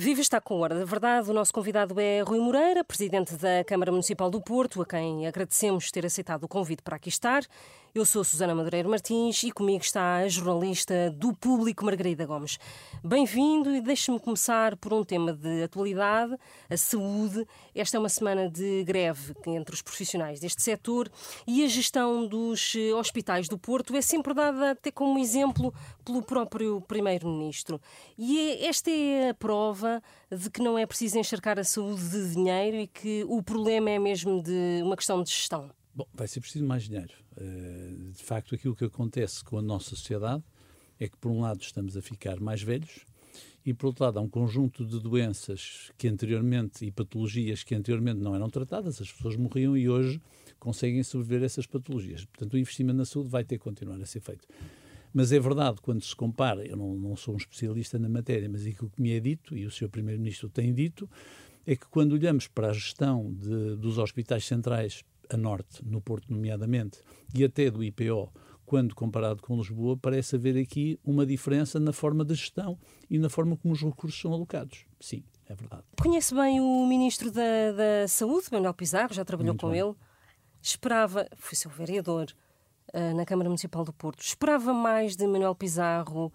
Viva está com Hora da Verdade. O nosso convidado é Rui Moreira, presidente da Câmara Municipal do Porto, a quem agradecemos ter aceitado o convite para aqui estar. Eu sou Susana Madureira Martins e comigo está a jornalista do Público, Margarida Gomes. Bem-vindo e deixe-me começar por um tema de atualidade, a saúde. Esta é uma semana de greve entre os profissionais deste setor e a gestão dos eh, hospitais do Porto é sempre dada até como exemplo pelo próprio Primeiro-Ministro. E é, esta é a prova de que não é preciso encharcar a saúde de dinheiro e que o problema é mesmo de uma questão de gestão. Bom, vai ser preciso mais dinheiro. Eh, de facto, aquilo que acontece com a nossa sociedade é que, por um lado, estamos a ficar mais velhos e, por outro lado, há um conjunto de doenças que anteriormente e patologias que anteriormente não eram tratadas, as pessoas morriam e hoje conseguem sobreviver a essas patologias. Portanto, o investimento na saúde vai ter que continuar a ser feito. Mas é verdade, quando se compara, eu não, não sou um especialista na matéria, mas aquilo que me é dito, e o Sr. Primeiro-Ministro tem dito, é que quando olhamos para a gestão de, dos hospitais centrais a norte, no Porto nomeadamente, e até do IPO, quando comparado com Lisboa, parece haver aqui uma diferença na forma de gestão e na forma como os recursos são alocados. Sim, é verdade. Conhece bem o Ministro da, da Saúde, Manuel Pizarro, já trabalhou Muito com bem. ele. Esperava, foi seu vereador uh, na Câmara Municipal do Porto, esperava mais de Manuel Pizarro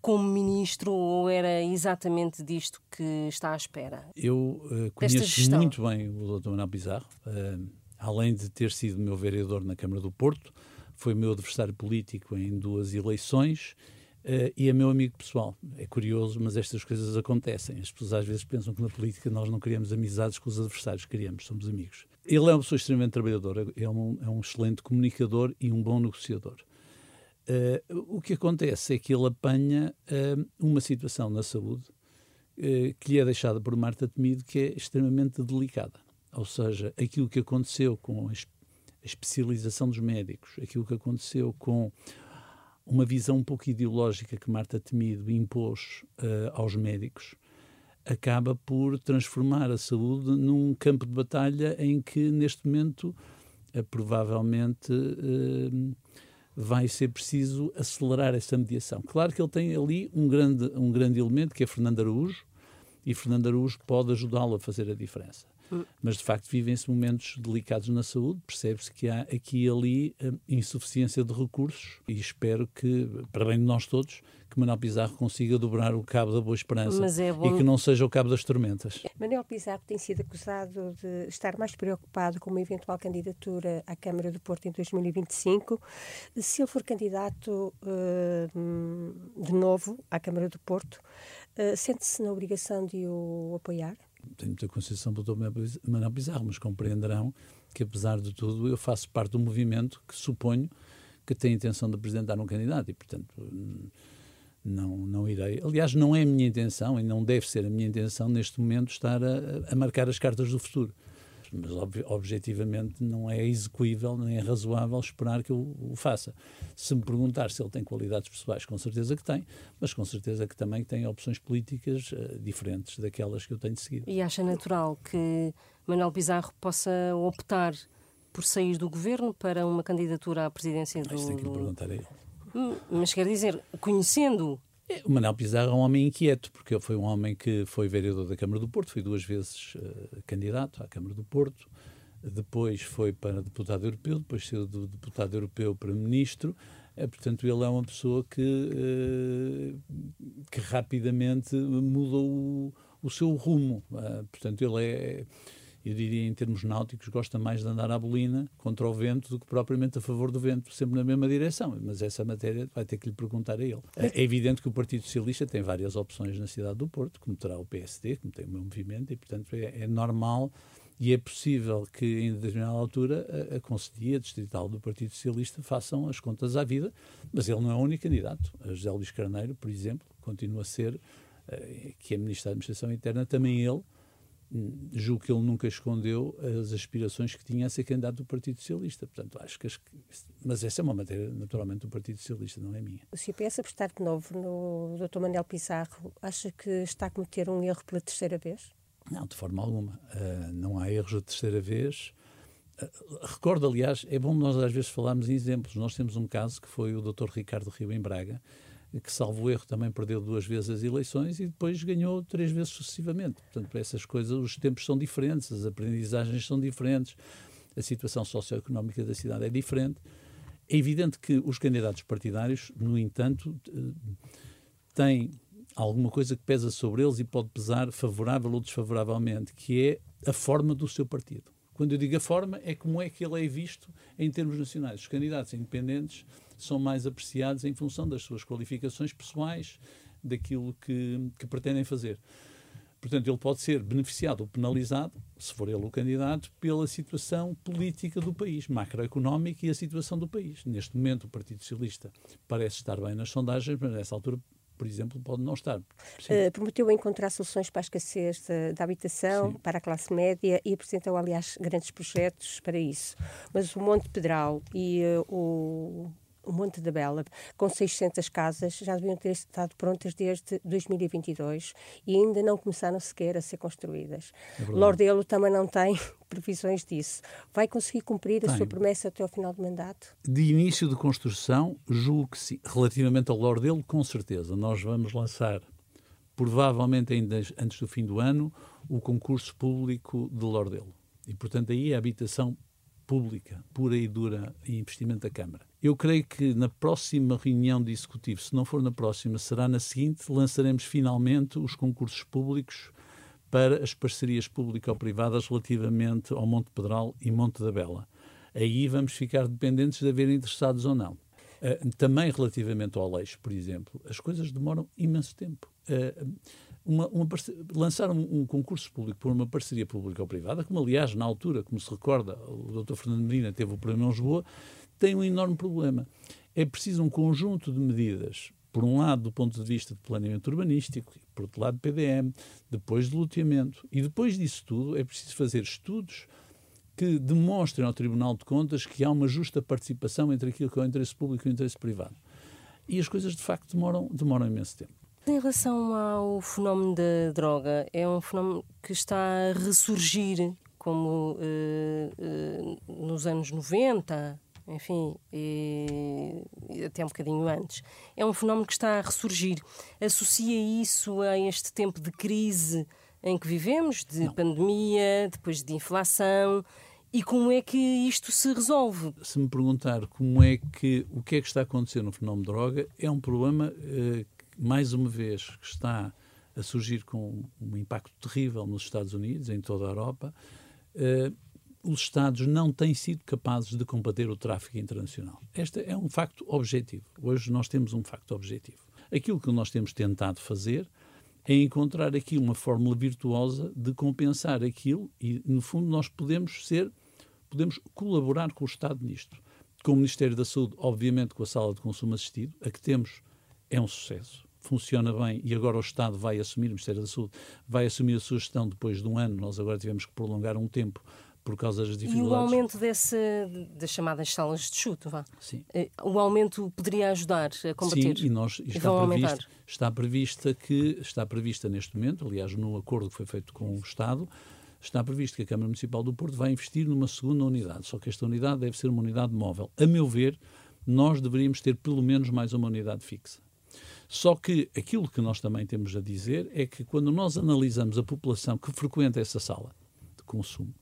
como ministro ou era exatamente disto que está à espera? Eu uh, conheço muito bem o Dr. Manuel Pizarro. Uh, além de ter sido meu vereador na Câmara do Porto, foi meu adversário político em duas eleições uh, e é meu amigo pessoal. É curioso, mas estas coisas acontecem. As pessoas às vezes pensam que na política nós não criamos amizades com os adversários, criamos, somos amigos. Ele é uma pessoa extremamente trabalhadora, é um, é um excelente comunicador e um bom negociador. Uh, o que acontece é que ele apanha uh, uma situação na saúde que lhe é deixada por Marta Temido que é extremamente delicada. Ou seja, aquilo que aconteceu com a especialização dos médicos, aquilo que aconteceu com uma visão um pouco ideológica que Marta Temido impôs uh, aos médicos, acaba por transformar a saúde num campo de batalha em que, neste momento, uh, provavelmente uh, vai ser preciso acelerar essa mediação. Claro que ele tem ali um grande, um grande elemento, que é Fernando Araújo, e Fernando Araújo pode ajudá-lo a fazer a diferença. Mas, de facto, vivem-se momentos delicados na saúde, percebe-se que há aqui e ali hum, insuficiência de recursos e espero que, para bem de nós todos, que Manuel Pizarro consiga dobrar o cabo da boa esperança é bom... e que não seja o cabo das tormentas. Manuel Pizarro tem sido acusado de estar mais preocupado com uma eventual candidatura à Câmara do Porto em 2025. Se ele for candidato uh, de novo à Câmara do Porto, uh, sente-se na obrigação de o apoiar? Tenho muita consideração pelo Dr. Manuel Pizarro, mas compreenderão que, apesar de tudo, eu faço parte do movimento que suponho que tem a intenção de apresentar um candidato e, portanto, não, não irei. Aliás, não é a minha intenção e não deve ser a minha intenção neste momento estar a, a marcar as cartas do futuro mas ob objetivamente não é execuível nem é razoável esperar que eu o faça. Se me perguntar se ele tem qualidades pessoais, com certeza que tem, mas com certeza que também tem opções políticas uh, diferentes daquelas que eu tenho seguido. E acha natural que Manuel Pizarro possa optar por sair do governo para uma candidatura à presidência do. Isso tem que lhe perguntar a ele. Hum, mas quer dizer, conhecendo o Manel Pizarro é um homem inquieto, porque foi um homem que foi vereador da Câmara do Porto, foi duas vezes uh, candidato à Câmara do Porto, depois foi para deputado europeu, depois saiu do deputado europeu para ministro. É, portanto, ele é uma pessoa que, uh, que rapidamente mudou o, o seu rumo. Uh, portanto, ele é eu diria em termos náuticos, gosta mais de andar à bolina contra o vento do que propriamente a favor do vento, sempre na mesma direção. Mas essa matéria vai ter que lhe perguntar a ele. É evidente que o Partido Socialista tem várias opções na cidade do Porto, como terá o PSD, como tem o meu movimento, e portanto é, é normal e é possível que, em determinada altura, a, a Conselhia Distrital do Partido Socialista façam as contas à vida, mas ele não é o único candidato. A José Luís Carneiro, por exemplo, continua a ser, uh, que é Ministro da Administração Interna, também ele julgo que ele nunca escondeu as aspirações que tinha a ser candidato do Partido Socialista. Portanto, acho que. Mas essa é uma matéria, naturalmente, do Partido Socialista, não é minha. O CPS apostar de novo no Dr. Manuel Pizarro, acha que está a cometer um erro pela terceira vez? Não, de forma alguma. Uh, não há erros de terceira vez. Uh, recordo, aliás, é bom nós às vezes falarmos em exemplos. Nós temos um caso que foi o Dr. Ricardo Rio em Braga, que, salvo erro, também perdeu duas vezes as eleições e depois ganhou três vezes sucessivamente. Portanto, para essas coisas, os tempos são diferentes, as aprendizagens são diferentes, a situação socioeconómica da cidade é diferente. É evidente que os candidatos partidários, no entanto, têm alguma coisa que pesa sobre eles e pode pesar favorável ou desfavoravelmente, que é a forma do seu partido. Quando eu digo a forma, é como é que ele é visto em termos nacionais. Os candidatos independentes são mais apreciados em função das suas qualificações pessoais, daquilo que, que pretendem fazer. Portanto, ele pode ser beneficiado ou penalizado, se for ele o candidato, pela situação política do país, macroeconómica e a situação do país. Neste momento, o Partido Socialista parece estar bem nas sondagens, mas nessa altura por exemplo, pode não estar. Uh, prometeu encontrar soluções para a escassez da habitação, Sim. para a classe média e apresentou, aliás, grandes projetos para isso. Mas o Monte Pedral e uh, o o Monte da Bela, com 600 casas, já deviam ter estado prontas desde 2022 e ainda não começaram sequer a ser construídas. É Lordelo também não tem previsões disso. Vai conseguir cumprir tem. a sua promessa até ao final do mandato? De início de construção, julgo que sim. Relativamente ao Lordelo, com certeza. Nós vamos lançar, provavelmente ainda antes do fim do ano, o concurso público de Lordelo. E, portanto, aí a habitação pública, pura e dura, e investimento da Câmara. Eu creio que na próxima reunião de executivo, se não for na próxima, será na seguinte, lançaremos finalmente os concursos públicos para as parcerias público-privadas relativamente ao Monte Pedral e Monte da Bela. Aí vamos ficar dependentes de haver interessados ou não. Uh, também relativamente ao Aleixo, por exemplo, as coisas demoram imenso tempo. Uh, uma, uma lançar um, um, concurso público por uma parceria pública ou privada, como aliás, na altura, como se recorda, o Dr. Fernando Medina teve o problema em Lisboa, tem um enorme problema. É preciso um conjunto de medidas, por um lado, do ponto de vista de planeamento urbanístico, por outro lado, PDM, depois de loteamento. E depois disso tudo, é preciso fazer estudos que demonstrem ao Tribunal de Contas que há uma justa participação entre aquilo que é o interesse público e o interesse privado. E as coisas, de facto, demoram, demoram imenso tempo. Em relação ao fenómeno da droga, é um fenómeno que está a ressurgir como uh, uh, nos anos 90, enfim, e, e até um bocadinho antes. É um fenómeno que está a ressurgir. Associa isso a este tempo de crise em que vivemos, de Não. pandemia, depois de inflação. E como é que isto se resolve? Se me perguntar como é que o que é que está a acontecer no fenómeno de droga, é um problema uh, mais uma vez, que está a surgir com um impacto terrível nos Estados Unidos, em toda a Europa, uh, os Estados não têm sido capazes de combater o tráfico internacional. Este é um facto objetivo. Hoje nós temos um facto objetivo. Aquilo que nós temos tentado fazer é encontrar aqui uma fórmula virtuosa de compensar aquilo e, no fundo, nós podemos ser, podemos colaborar com o Estado nisto. Com o Ministério da Saúde, obviamente, com a sala de consumo assistido, a que temos é um sucesso funciona bem e agora o Estado vai assumir, o Ministério da Saúde vai assumir a sua gestão depois de um ano, nós agora tivemos que prolongar um tempo por causa das dificuldades. E o aumento desse, das chamadas salas de chuto, vá? Sim. Eh, o aumento poderia ajudar a combater? Sim, e nós está, previsto, está, prevista que, está prevista neste momento, aliás, no acordo que foi feito com o Estado, está previsto que a Câmara Municipal do Porto vai investir numa segunda unidade, só que esta unidade deve ser uma unidade móvel. A meu ver, nós deveríamos ter pelo menos mais uma unidade fixa. Só que aquilo que nós também temos a dizer é que quando nós analisamos a população que frequenta essa sala de consumo,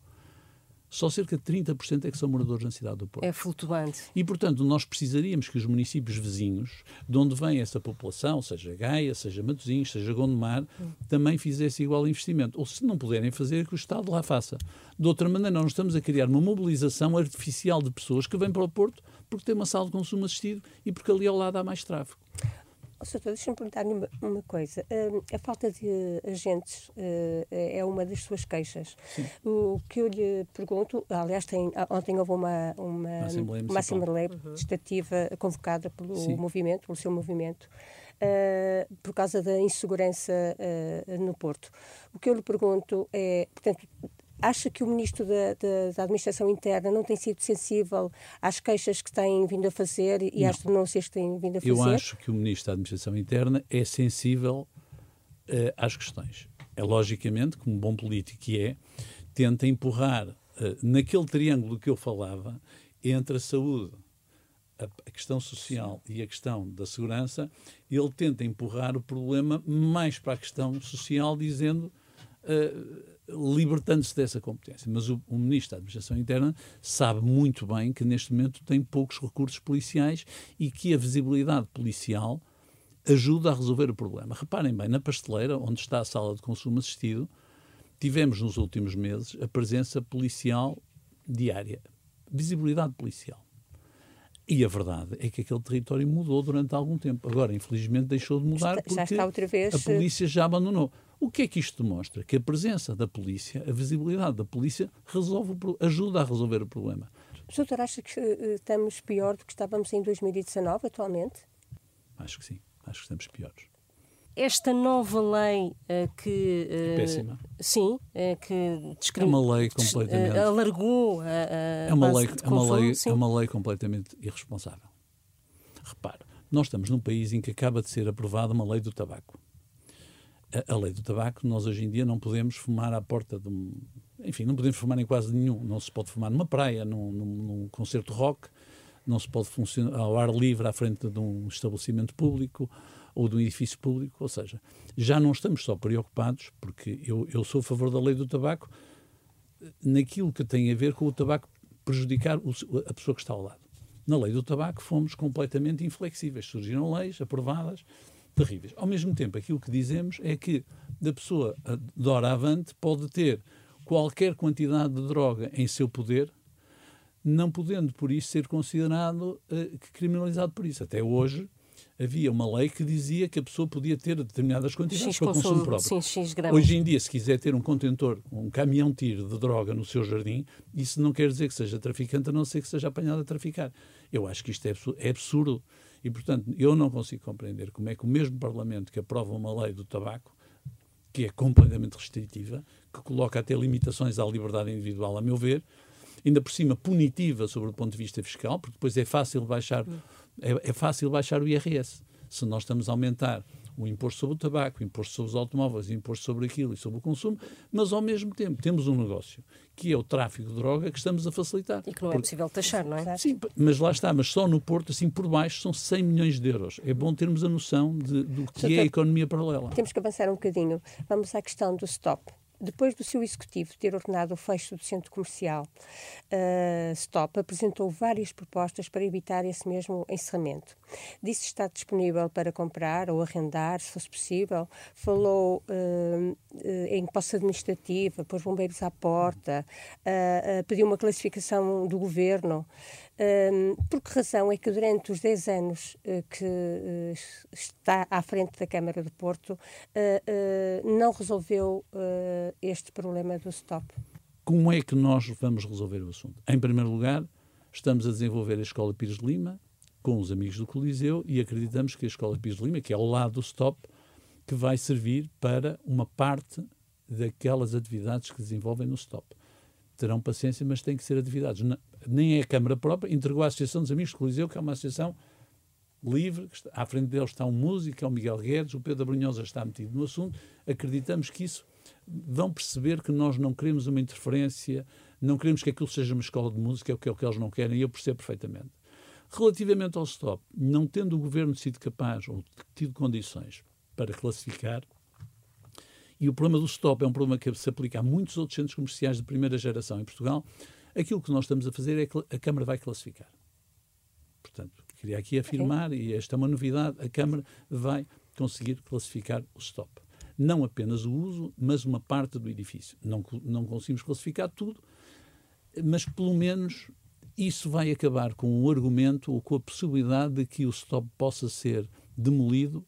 só cerca de 30% é que são moradores na cidade do Porto. É flutuante. E, portanto, nós precisaríamos que os municípios vizinhos, de onde vem essa população, seja Gaia, seja Matosinhos, seja Gondomar, hum. também fizessem igual investimento. Ou, se não puderem fazer, que o Estado lá faça. De outra maneira, nós estamos a criar uma mobilização artificial de pessoas que vêm para o Porto porque tem uma sala de consumo assistido e porque ali ao lado há mais tráfego. Soutor, deixa-me perguntar-lhe uma, uma, coisa. Uh, a falta de agentes uh, é uma das suas queixas. Sim. O que eu lhe pergunto, aliás, tem, ontem houve uma, uma, Assembleia, uma Assembleia uhum. Legislativa convocada pelo Sim. movimento, pelo seu movimento, uh, por causa da insegurança no Porto. O que eu lhe pergunto é, portanto, Acha que o Ministro da, da, da, Administração Interna não tem sido sensível às queixas que têm vindo a fazer e não. às denúncias que têm vindo a fazer? Eu acho que o Ministro da Administração Interna é sensível uh, às questões. É logicamente, como bom político que é, tenta empurrar uh, naquele triângulo que eu falava entre a saúde, a, a, questão social e a questão da segurança, ele tenta empurrar o problema mais para a questão social, dizendo. Uh, libertando-se dessa competência. Mas o, o, Ministro da Administração Interna sabe muito bem que neste momento tem poucos recursos policiais e que a visibilidade policial ajuda a resolver o problema. Reparem bem, na pasteleira, onde está a sala de consumo assistido, tivemos nos últimos meses a presença policial diária, visibilidade policial. E a verdade é que aquele território mudou durante algum tempo. Agora, infelizmente, deixou de mudar está, porque já outra vez... a eh, polícia já abandonou. O que é que isto demonstra? Que a presença da polícia, a visibilidade da polícia, resolve, ajuda a resolver o problema. O doutor acha que uh, estamos pior do que estávamos em 2019, atualmente? Acho que sim. Acho que estamos piores esta nova lei uh, que. Uh, é péssima. Sim, uh, que discrim... É uma lei completamente. alargou a. a é, uma lei, é, uma lei, é uma lei completamente irresponsável. Repare, nós estamos num país em que acaba de ser aprovada uma lei do tabaco. A, lei do tabaco, nós hoje em dia não podemos fumar à porta de um. Enfim, não podemos fumar em quase nenhum. Não se pode fumar numa praia, num, num, num concerto rock, não se pode funcionar ao ar livre à frente de um estabelecimento público ou de um edifício público. Ou seja, já não estamos só preocupados, porque eu, eu sou a favor da lei do tabaco, naquilo que tem a ver com o tabaco prejudicar o, a pessoa que está ao lado. Na lei do tabaco fomos completamente inflexíveis. Surgiram leis aprovadas terríveis. Ao mesmo tempo, aquilo que dizemos é que da pessoa de hora avante pode ter qualquer quantidade de droga em seu poder, não podendo por isso ser considerado uh, criminalizado por isso. Até hoje, havia uma lei que dizia que a pessoa podia ter determinadas quantidades X para consumo, consumo próprio. Sim, X Hoje em dia, se quiser ter um contentor, um caminhão-tiro de droga no seu jardim, isso não quer dizer que seja traficante, a não ser que seja apanhado a traficar. Eu acho que isto é, é absurdo. E, portanto, eu não consigo compreender como é que o mesmo Parlamento que aprova uma lei do tabaco, que é completamente restritiva, que coloca até limitações à liberdade individual, a meu ver, ainda por cima punitiva sobre o ponto de vista fiscal, porque depois é fácil baixar é, é fácil baixar o IRS. Se nós estamos a aumentar o imposto sobre o tabaco, o imposto sobre os automóveis, o imposto sobre aquilo e sobre o consumo, mas ao mesmo tempo temos um negócio que é o tráfico de droga que estamos a facilitar. E que não é possível taxar, não é? Sim, mas lá está, mas só no Porto, assim por baixo, são 100 milhões de euros. É bom termos a noção de, do que é a economia paralela. Temos que avançar um bocadinho. Vamos à questão do stop depois do seu executivo ter ordenado o fecho do centro comercial, uh, Stop apresentou várias propostas para evitar esse mesmo encerramento. Disse estar disponível para comprar ou arrendar, se fosse possível. Falou uh, uh, em posse administrativa, pôs bombeiros à porta, pediu uma classificação do governo. Um, por que razão é que durante os 10 anos uh, que uh, está à frente da Câmara do Porto uh, não resolveu este problema do stop? Como é que nós vamos resolver o assunto? Em primeiro lugar, estamos a desenvolver a Escola Pires de Lima com os amigos do Coliseu e acreditamos que a Escola Pires de Lima, que é ao lado do stop, que vai servir para uma parte daquelas atividades que desenvolvem no stop. Terão paciência, mas têm que ser atividades nem é a Câmara própria, entregou à Associação dos Amigos do Coliseu, que é uma associação livre, está, à frente deles está um músico, é o Miguel Guedes, o Pedro Brunhosa está metido no assunto, acreditamos que isso vão perceber que nós não queremos uma interferência, não queremos que aquilo seja uma escola de música, é que, é o que eles não querem, e eu percebo perfeitamente. Relativamente ao stop, não tendo o governo sido capaz ou tido condições para classificar, e o problema do stop é um problema que se aplica a muitos outros centros comerciais de primeira geração em Portugal, Aquilo que nós estamos a fazer é que a Câmara vai classificar. Portanto, queria aqui afirmar, e esta é uma novidade, a Câmara vai conseguir classificar o stop. Não apenas o uso, mas uma parte do edifício. Não, não conseguimos classificar tudo, mas pelo menos isso vai acabar com o argumento ou com a possibilidade de que o stop possa ser demolido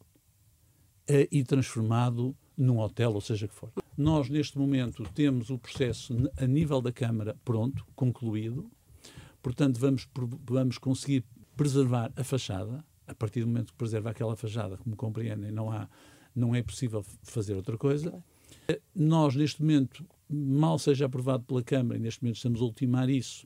eh, e transformado num hotel, ou seja que for. Nós, neste momento, temos o processo a nível da Câmara pronto, concluído. Portanto, vamos, vamos conseguir preservar a fachada. A partir do momento que preserva aquela fachada, como compreendem, não, há, não é possível fazer outra coisa. Nós, neste momento, mal seja aprovado pela Câmara, e neste momento estamos a ultimar isso,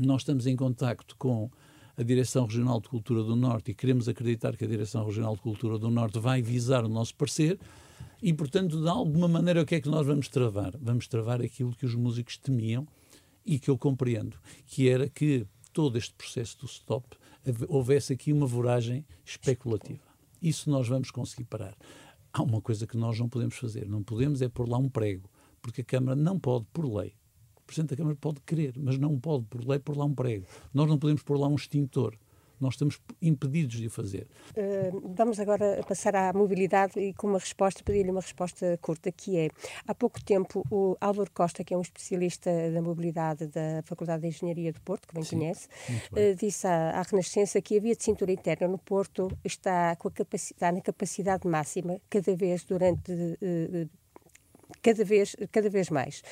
nós estamos em contacto com a Direção Regional de Cultura do Norte e queremos acreditar que a Direção Regional de Cultura do Norte vai visar o nosso parecer e, portanto, de alguma maneira, o que é que nós vamos travar? Vamos travar aquilo que os músicos temiam e que eu compreendo, que era que todo este processo do stop houvesse aqui uma voragem especulativa. Isso nós vamos conseguir parar. Há uma coisa que nós não podemos fazer. Não podemos é pôr lá um prego, porque a Câmara não pode, por lei, o Presidente da Câmara pode querer, mas não pode, por lei, pôr lá um prego. Nós não podemos pôr lá um extintor. Nós estamos impedidos de o fazer. Uh, vamos agora passar à mobilidade e com uma resposta, pedir-lhe uma resposta curta, que é, há pouco tempo, o Álvaro Costa, que é um especialista da mobilidade da Faculdade de Engenharia do Porto, que bem Sim, conhece, uh, disse à, à, Renascença que a via de cintura interna no Porto está, com a capacidade, na capacidade máxima, cada vez durante uh, cada vez, cada vez mais.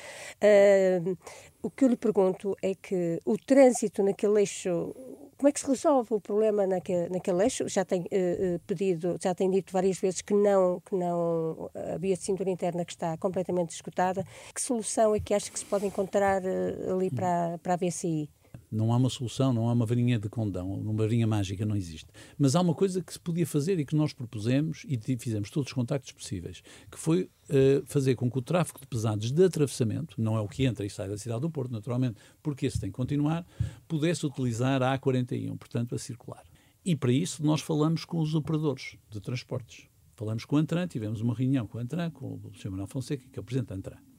Uh, o que eu lhe pergunto é que o trânsito naquele eixo como é que se resolve o problema naquele, naquele eixo? Já tem uh, pedido, já tem dito várias vezes que não, que não a via de cintura interna que está completamente esgotada. Que solução é que acha que se pode encontrar uh, ali para, para a VCI? Não há uma solução, não há uma varinha de condão, uma varinha mágica não existe. Mas há uma coisa que se podia fazer e que nós propusemos e fizemos todos os contactos possíveis, que foi uh, fazer com que o tráfego de pesados de atravessamento, não é o que entra e sai da cidade do Porto, naturalmente, porque esse tem que continuar, pudesse utilizar a A41, portanto, a circular. E para isso nós falamos com os operadores de transportes. Falamos com o Antran, tivemos uma reunião com o Antran, com o Sr. Manuel Fonseca, que é o Presidente da Antran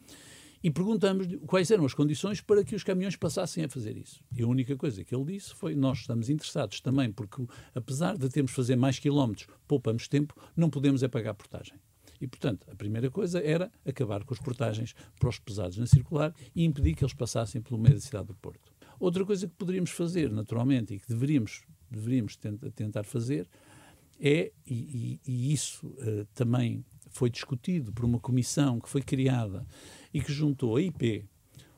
e perguntamos quais eram as condições para que os caminhões passassem a fazer isso. E a única coisa que ele disse foi: nós estamos interessados também, porque apesar de termos de fazer mais quilómetros, poupamos tempo, não podemos é pagar portagem. E, portanto, a primeira coisa era acabar com as portagens para os pesados na circular e impedir que eles passassem pelo meio da cidade do Porto. Outra coisa que poderíamos fazer, naturalmente, e que deveríamos, deveríamos tentar fazer, é, e, e, e isso uh, também foi discutido por uma comissão que foi criada e que juntou a IP,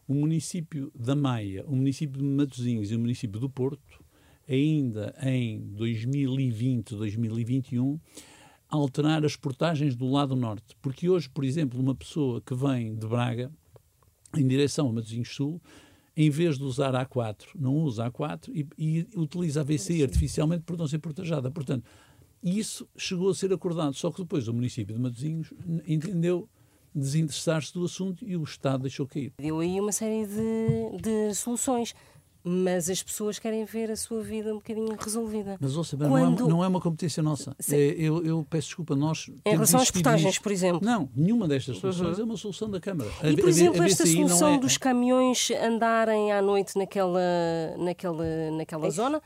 o município da Maia, o município de Matosinhos e o município do Porto, ainda em 2020, 2021, alterar as portagens do lado norte. Porque hoje, por exemplo, uma pessoa que vem de Braga em direção a Matosinhos Sul, em vez de usar a A4, não usa a A4 e, e utiliza a VCI artificialmente por não ser portajada. Portanto, isso chegou a ser acordado, só que depois o município de Matosinhos entendeu desinteressar-se do assunto e o Estado deixou cair. Deu aí uma série de, de soluções mas as pessoas querem ver a sua vida um bocadinho resolvida. Mas, ouça, Quando... não, é, não é uma competência nossa. É, eu, eu, peço desculpa, nós. Em relação às portagens, por exemplo. Não, nenhuma destas soluções uhum. é uma solução da Câmara. E, por a, exemplo, a, a esta solução é... dos caminhões andarem à noite naquela, naquela, naquela zona,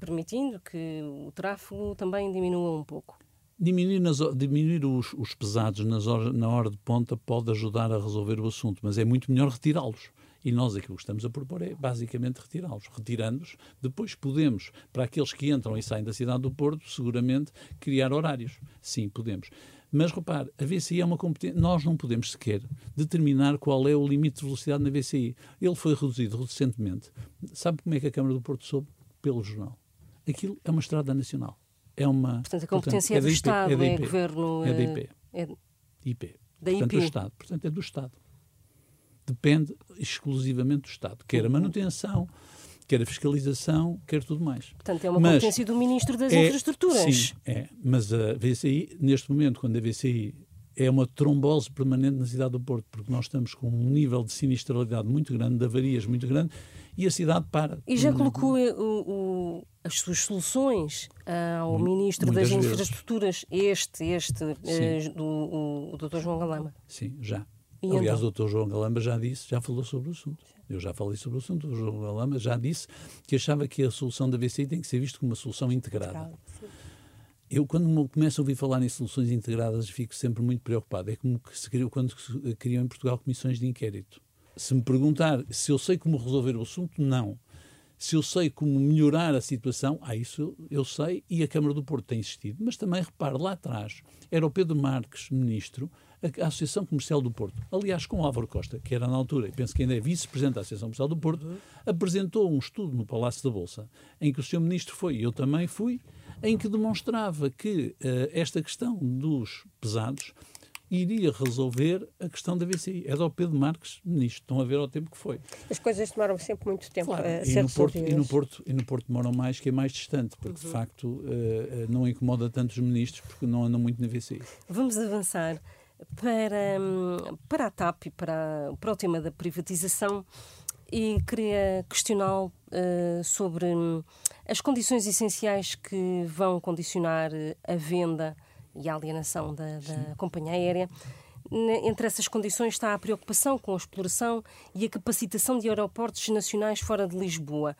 permitindo que o tráfego também diminua um pouco. Diminuir, nas, diminuir os, os, pesados nas horas, na hora de ponta pode ajudar a resolver o assunto, mas é muito melhor retirá-los. E nós aquilo que estamos a propor é basicamente retirá-los. Retirando-os, depois podemos, para aqueles que entram e saem da cidade do Porto, seguramente criar horários. Sim, podemos. Mas repare, a VCI é uma competência. Nós não podemos sequer determinar qual é o limite de velocidade na VCI. Ele foi reduzido recentemente. Sabe como é que a Câmara do Porto soube? Pelo jornal. Aquilo é uma estrada nacional é uma. Portanto, a competência portanto, é, do Estado, é, é governo. É da IP. É IP. Da portanto, IP. do Estado. Portanto, é do Estado. Depende exclusivamente do Estado. Quer a uhum. manutenção, quer a fiscalização, quer tudo mais. Portanto, é uma mas competência do Ministro das é, Infraestruturas. Sim, é. Mas a VCI, neste momento, quando a VCI é uma trombose permanente na cidade do Porto, porque nós estamos com um nível de sinistralidade muito grande, de avarias muito grande, e a cidade para. E já colocou o, o, as suas soluções ao Ministro das vezes. Infraestruturas, este, este, uh, do, o, o Dr. João Galamba? Sim, já. E Aliás, então? o Dr. João Galamba já disse, já falou sobre o assunto. Eu já falei sobre o assunto. O João Galamba já disse que achava que a solução da VCI tem que ser vista como uma solução integrada. Eu, quando começo a ouvir falar em soluções integradas, fico sempre muito preocupado. É como que se criou, quando se criam em Portugal comissões de inquérito. Se me perguntar se eu sei como resolver o assunto, não. Se eu sei como melhorar a situação, ah, isso eu sei e a Câmara do Porto tem insistido. Mas também, repare, lá atrás era o Pedro Marques, ministro, a Associação Comercial do Porto, aliás, com o Álvaro Costa, que era na altura, e penso que ainda é vice-presidente da Associação Comercial do Porto, apresentou um estudo no Palácio da Bolsa, em que o Sr. Ministro foi, e eu também fui, em que demonstrava que uh, esta questão dos pesados iria resolver a questão da VCI. É do Pedro Marques nisto. Estão a ver ao tempo que foi. As coisas demoram sempre muito tempo claro. a e ser no Porto, e no Porto E no Porto demoram mais, que é mais distante, porque uhum. de facto uh, não incomoda tanto os ministros, porque não andam muito na VCI. Vamos avançar para, hum, para a TAP e para, para o tema da privatização e queria questioná-lo uh, sobre hum, As condições essenciais que vão condicionar a venda e a alienação da, da companhia aérea entre essas condições está a preocupação com a exploração e a capacitação de aeroportos nacionais fora de Lisboa.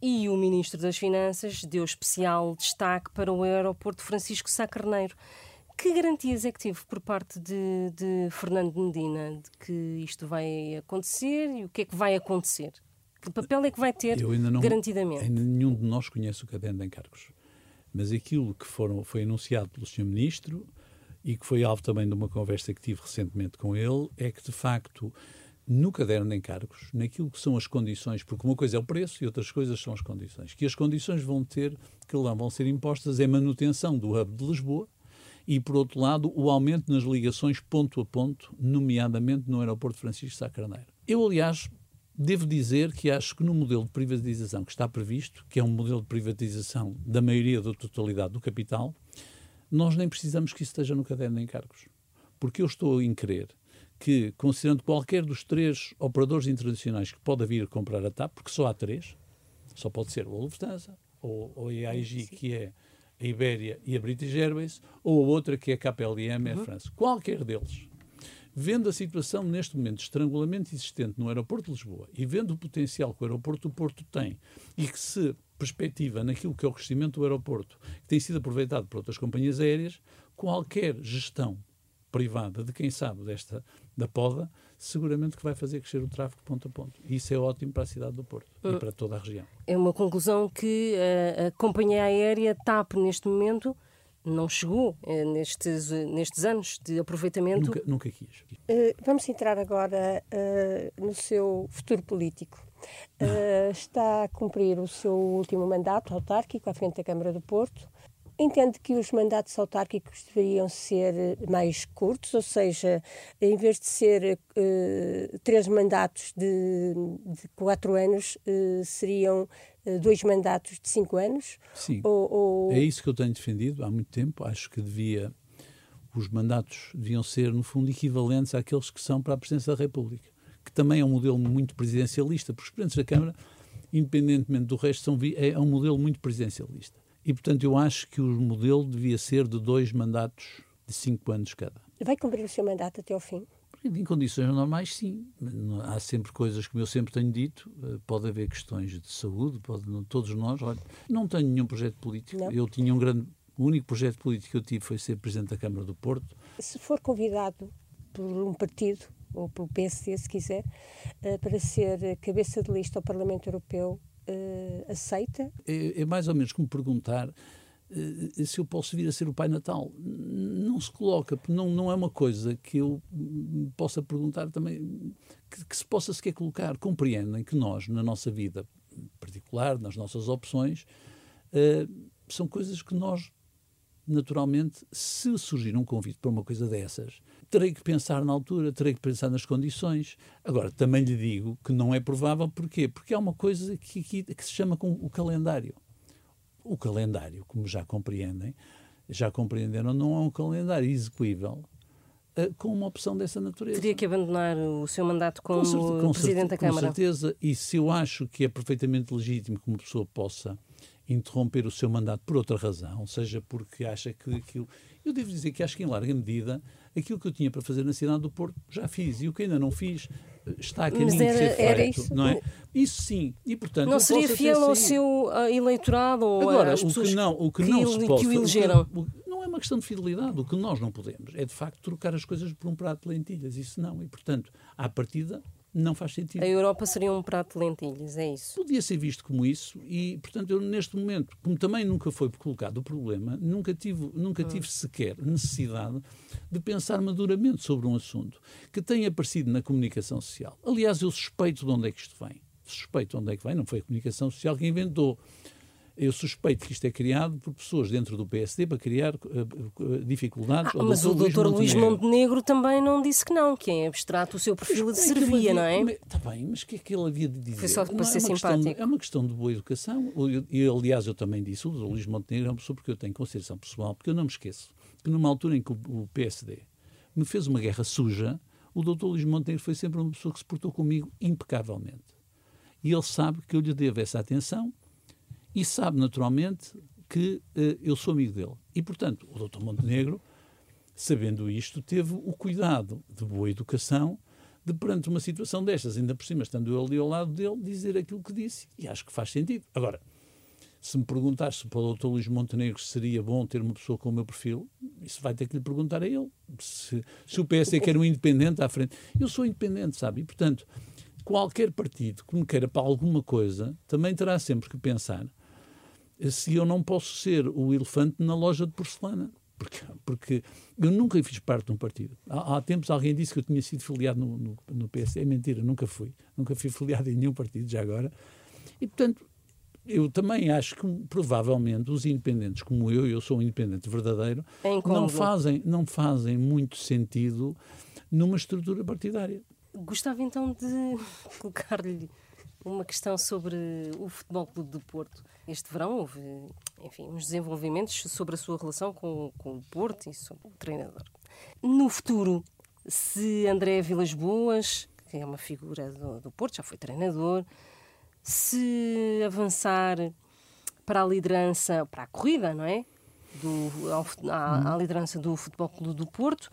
E o Ministro das Finanças deu especial destaque para o aeroporto Francisco Sá Carneiro. Que garantias é que tive por parte de, de, Fernando Medina de que isto vai acontecer e o que é que vai acontecer? Que papel é que vai ter não, garantidamente? Ainda nenhum de nós conhece o caderno de encargos. Mas aquilo que foram, foi anunciado pelo Sr. Ministro e que foi alvo também de uma conversa que tive recentemente com ele é que, de facto, no caderno de encargos, naquilo que são as condições, porque uma coisa é o preço e outras coisas são as condições, que as condições vão ter, que lá vão ser impostas, é manutenção do hub de Lisboa e, por outro lado, o aumento nas ligações ponto a ponto, nomeadamente no aeroporto Francisco Sá Carneiro. Eu, aliás, devo dizer que acho que no modelo de privatização que está previsto, que é um modelo de privatização da maioria da totalidade do capital, nós nem precisamos que isso esteja no caderno de encargos. Porque eu estou em crer que, considerando qualquer dos três operadores internacionais que pode vir comprar a TAP, porque só há três, só pode ser o Lufthansa, ou, ou a AIG, que é a Ibéria e a British Airways, ou a outra que é a KPLM, é a uhum. França. Qualquer deles, vendo a situação neste momento de estrangulamento existente no aeroporto de Lisboa e vendo o potencial que o aeroporto do Porto tem e que se perspectiva naquilo que é o crescimento do aeroporto, que tem sido aproveitado por outras companhias aéreas, qualquer gestão privada de quem sabe desta da poda, seguramente que vai fazer crescer o tráfego ponto a ponto. E isso é ótimo para a cidade do Porto e hum. para toda a região. É uma conclusão que a, a companhia aérea TAP, neste momento, não chegou eh, nestes, nestes anos de aproveitamento. Nunca, nunca quis. Uh, vamos entrar agora uh, no seu futuro político. Uh, está a cumprir o seu último mandato autárquico à frente da Câmara do Porto. Entende que os mandatos autárquicos deveriam ser mais curtos, ou seja, em vez de ser uh, três mandatos de, de quatro anos, uh, seriam uh, dois mandatos de cinco anos? Sim. Ou, ou... É isso que eu tenho defendido há muito tempo. Acho que devia os mandatos deviam ser, no fundo, equivalentes àqueles que são para a Presidência da República, que também é um modelo muito presidencialista, porque os Presidentes da Câmara, independentemente do resto, são, é um modelo muito presidencialista. E, portanto, eu acho que o modelo devia ser de dois mandatos de cinco anos cada. Vai cumprir o seu mandato até ao fim? Em condições normais, sim. Há sempre coisas, como eu sempre tenho dito, eh, pode haver questões de saúde, pode, todos nós. Olha, não tenho nenhum projeto político. Não. Eu tinha um grande. O único projeto político que eu tive foi ser Presidente da Câmara do Porto. Se for convidado por um partido, ou pelo PSD, se quiser, eh, para ser cabeça de lista ao Parlamento Europeu, uh, aceita? É, é, mais ou menos como perguntar se eu posso vir a ser o Pai Natal. Não se coloca, não, não é uma coisa que eu possa perguntar também, que, que se possa sequer colocar. Compreendem que nós, na nossa vida particular, nas nossas opções, uh, são coisas que nós naturalmente, se surgir um convite para uma coisa dessas, terei que pensar na altura, terei que pensar nas condições. Agora, também lhe digo que não é provável, porquê? Porque há uma coisa que, que, que se chama com o calendário. O calendário, como já compreendem, já compreenderam, não é um calendário execuível uh, com uma opção dessa natureza. Teria que abandonar o seu mandato como com com Presidente da Câmara. Com certeza, e se eu acho que é perfeitamente legítimo que uma pessoa possa interromper o seu mandato por outra razão, seja porque acha que aquilo. Eu devo dizer que acho que, em larga medida, aquilo que eu tinha para fazer na cidade do Porto já fiz e o que ainda não fiz eh, está a caminho Mas era, de ser feito. Isso? Não é? Isso sim. E, portanto, não seria fiel ao seu uh, eleitorado ou Agora, às pessoas o que não, o que, que não se o elegeram? não é uma questão de fidelidade. O que nós não podemos é, de facto, trocar as coisas por um prato de lentilhas. Isso não. E, portanto, à partida, não faz sentido. A Europa seria um prato de lentilhas, é isso? Podia ser visto como isso e, portanto, eu neste momento, como também nunca foi colocado o problema, nunca tive, nunca tive hum. sequer necessidade de pensar maduramente sobre um assunto que tem aparecido na comunicação social. Aliás, eu suspeito de onde é que isto vem. Suspeito de onde é que vem, não foi a comunicação social que inventou. Eu suspeito que isto é criado por pessoas dentro do PSD para criar uh, dificuldades. Ah, mas o doutor Luís Montenegro também não disse que não, que em abstrato o seu perfil de servia, havia, não é? Está bem, mas o que é que ele havia de dizer? Foi só para ser é simpático. Questão, é uma questão de boa educação. E, aliás, eu também disse, o doutor Luís Montenegro é uma pessoa porque eu tenho consideração pessoal, porque eu não me esqueço que numa altura em que o PSD me fez uma guerra suja, o doutor Luís Montenegro foi sempre uma pessoa que se portou comigo impecavelmente. E ele sabe que eu lhe devo essa atenção e sabe naturalmente que uh, eu sou amigo dele. E, portanto, o Dr. Montenegro, sabendo isto, teve o cuidado de boa educação de, perante uma situação destas, ainda por cima, estando eu ali ao lado dele, dizer aquilo que disse. E acho que faz sentido. Agora, se me perguntasse para o Dr. Luís Montenegro se seria bom ter uma pessoa com o meu perfil, isso vai ter que lhe perguntar a ele. Se, se o PS quer um independente à frente. Eu sou independente, sabe? E, portanto, qualquer partido que me queira para alguma coisa também terá sempre que pensar se eu não posso ser o elefante na loja de porcelana. Porque, porque eu nunca fiz parte de um partido. Há, há tempos alguém disse que eu tinha sido filiado no, no, no PS. É mentira, nunca fui. Nunca fui filiado em nenhum partido, já agora. E, portanto, eu também acho que provavelmente os independentes como eu, eu sou um independente verdadeiro, é não fazem, não fazem muito sentido numa estrutura partidária. Gostava então de colocar-lhe uma questão sobre o Futebol Clube do Porto. Este verão houve, enfim, uns desenvolvimentos sobre a sua relação com, com o Porto e sobre o treinador. No futuro, se André Vilas Boas, que é uma figura do, do Porto, já foi treinador, se avançar para a liderança, para a corrida, não é? Do, ao, à, à, liderança do Futebol Clube do Porto,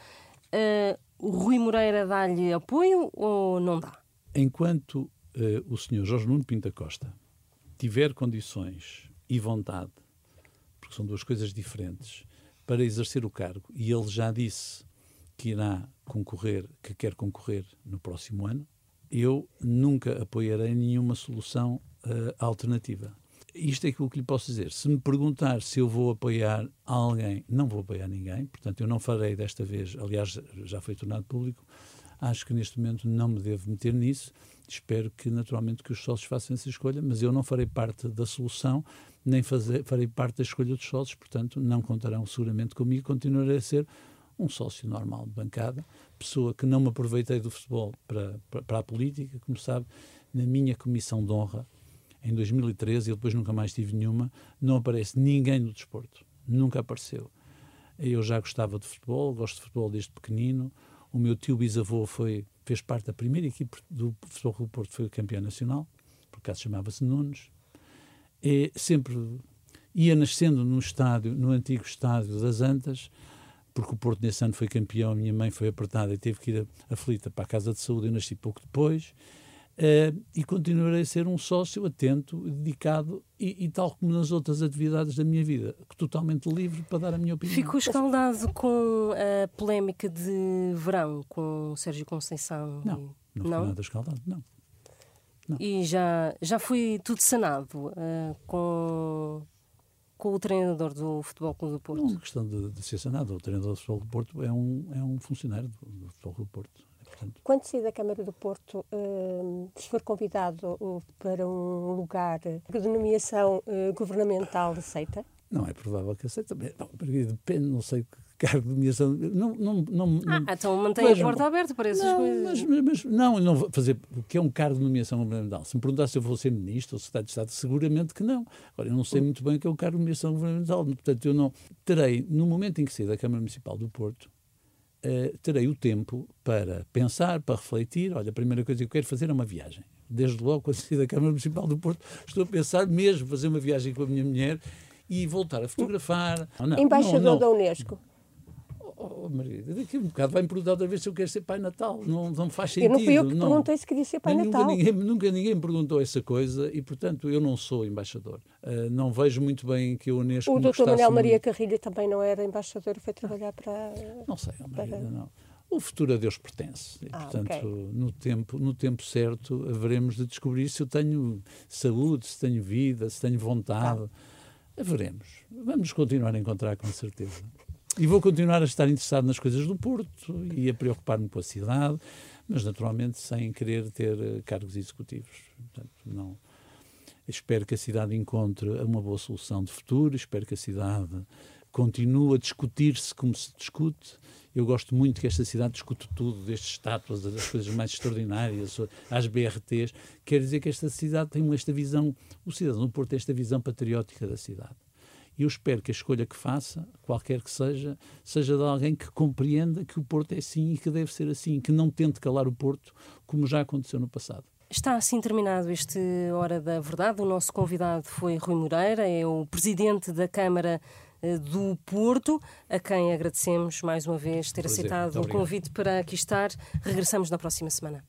uh, o Rui Moreira dá-lhe apoio ou não dá? Enquanto uh, o senhor Jorge Nuno Pinta Costa tiver condições e vontade, porque são duas coisas diferentes, para exercer o cargo, e ele já disse que irá concorrer, que quer concorrer no próximo ano, eu nunca apoiarei nenhuma solução uh, alternativa. Isto é aquilo que lhe posso dizer. Se me perguntar se eu vou apoiar alguém, não vou apoiar ninguém, portanto, eu não farei desta vez, aliás, já foi tornado público, acho que neste momento não me devo meter nisso. Espero que, naturalmente, que os sócios façam essa escolha, mas eu não farei parte da solução, nem fazer, farei parte da escolha dos sócios, portanto, não contarão seguramente comigo, continuarei a ser um sócio normal de bancada, pessoa que não me aproveitei do futebol para, para, para a política, como sabe, na minha comissão de honra, em 2013, e depois nunca mais tive nenhuma, não aparece ninguém do desporto. Nunca apareceu. Eu já gostava de futebol, gosto de futebol desde pequenino. O meu tio bisavô foi, fez parte da primeira equipe do Futebol do Porto, foi campeão nacional, por acaso chamava-se Nunes. E sempre ia nascendo no estádio, no antigo estádio das Antas, porque o Porto nesse ano foi campeão, a minha mãe foi apertada e teve que ir aflita para a Casa de Saúde, eu nasci pouco depois, uh, e continuarei a ser um sócio atento, dedicado e, e, tal como nas outras atividades da minha vida, totalmente livre para dar a minha opinião. Ficou escaldado com a polémica de verão com Sérgio Conceição? Não, não ficou nada escaldado, não. não. E já, já foi tudo sanado uh, com com o treinador do Futebol Clube do Porto? Não é uma questão de, de ser sanado. O treinador do Futebol do Porto é um, é um funcionário do, do Futebol Clube do Porto. Portanto... Quando sair da Câmara do Porto, uh, se for convidado uh, para um lugar de nomeação uh, governamental, aceita? Não é provável que aceite. Depende, não sei cargo de nomeação. Não, não, não, ah, não, então mantém a porta aberta para essas não, coisas. Mas, mas, não, não vou fazer o que é um cargo de nomeação governamental. Se me perguntasse se eu vou ser ministro ou secretário de Estado, seguramente que não. Agora, eu não sei muito bem o que é um cargo de nomeação governamental. Portanto, eu não terei, no momento em que sair da Câmara Municipal do Porto, uh, terei o tempo para pensar, para refletir. Olha, a primeira coisa que eu quero fazer é uma viagem. Desde logo, quando sair da Câmara Municipal do Porto, estou a pensar mesmo fazer uma viagem com a minha mulher e voltar a fotografar. Não, Embaixador não, não. da Unesco. Oh, oh, Margarida, daqui a um bocado vai-me perguntar outra vez se eu quero ser Pai Natal. Não, não faz sentido. Eu não fui eu que não. perguntei se queria ser Pai nunca Natal. Ninguém, nunca ninguém me perguntou essa coisa e, portanto, eu não sou embaixador. Uh, não vejo muito bem que a Unesco. O Dr. Manuel Maria Carrilho também não era embaixador, foi trabalhar para. Não sei, Margarida, para... não. O futuro a Deus pertence. E, ah, portanto, okay. no, tempo, no tempo certo, haveremos de descobrir se eu tenho saúde, se tenho vida, se tenho vontade. Ah. Veremos. Vamos continuar a encontrar com certeza. E vou continuar a estar interessado nas coisas do Porto e a preocupar-me com a cidade, mas naturalmente sem querer ter eh, cargos executivos. Portanto, não. Espero que a cidade encontre uma boa solução de futuro, espero que a cidade continue a discutir-se como se discute. Eu gosto muito que esta cidade discute tudo, desde estátuas, das coisas mais extraordinárias, às BRTs. Quer dizer que esta cidade tem esta visão, o cidadão do Porto tem esta visão patriótica da cidade. E eu espero que a escolha que faça, qualquer que seja, seja de alguém que compreenda que o Porto é assim e que deve ser assim, que não tente calar o Porto, como já aconteceu no passado. Está assim terminado este Hora da Verdade. O nosso convidado foi Rui Moreira, é o presidente da Câmara eh, do Porto, a quem agradecemos mais uma vez ter aceitado o convite para aqui estar. Regressamos na próxima semana.